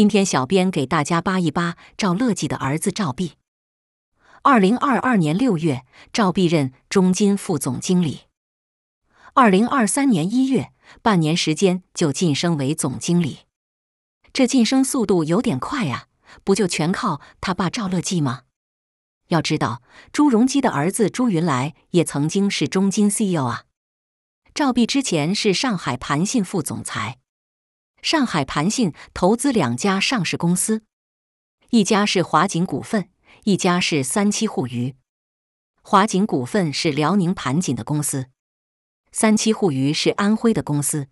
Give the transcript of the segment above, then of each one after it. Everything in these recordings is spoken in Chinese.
今天小编给大家扒一扒赵乐际的儿子赵弼。二零二二年六月，赵弼任中金副总经理。二零二三年一月，半年时间就晋升为总经理，这晋升速度有点快呀！不就全靠他爸赵乐际吗？要知道，朱镕基的儿子朱云来也曾经是中金 CEO 啊。赵弼之前是上海盘信副总裁，上海盘信投资两家上市公司，一家是华景股份。一家是三七互娱，华景股份是辽宁盘锦的公司，三七互娱是安徽的公司。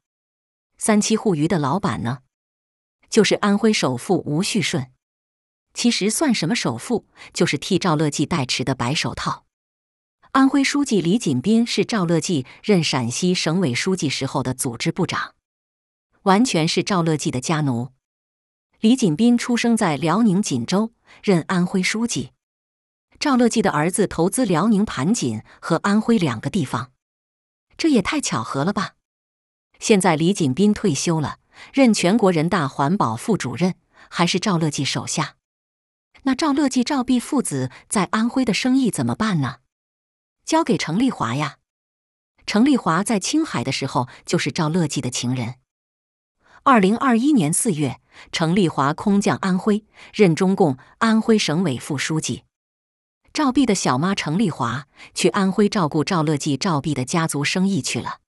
三七互娱的老板呢，就是安徽首富吴旭顺。其实算什么首富，就是替赵乐际代持的白手套。安徽书记李锦斌是赵乐际任陕西省委书记时候的组织部长，完全是赵乐际的家奴。李锦斌出生在辽宁锦州，任安徽书记。赵乐际的儿子投资辽宁盘锦和安徽两个地方，这也太巧合了吧！现在李锦斌退休了，任全国人大环保副主任，还是赵乐际手下。那赵乐际、赵弼父子在安徽的生意怎么办呢？交给程丽华呀。程丽华在青海的时候就是赵乐际的情人。二零二一年四月，程立华空降安徽，任中共安徽省委副书记。赵碧的小妈程立华去安徽照顾赵乐际、赵碧的家族生意去了。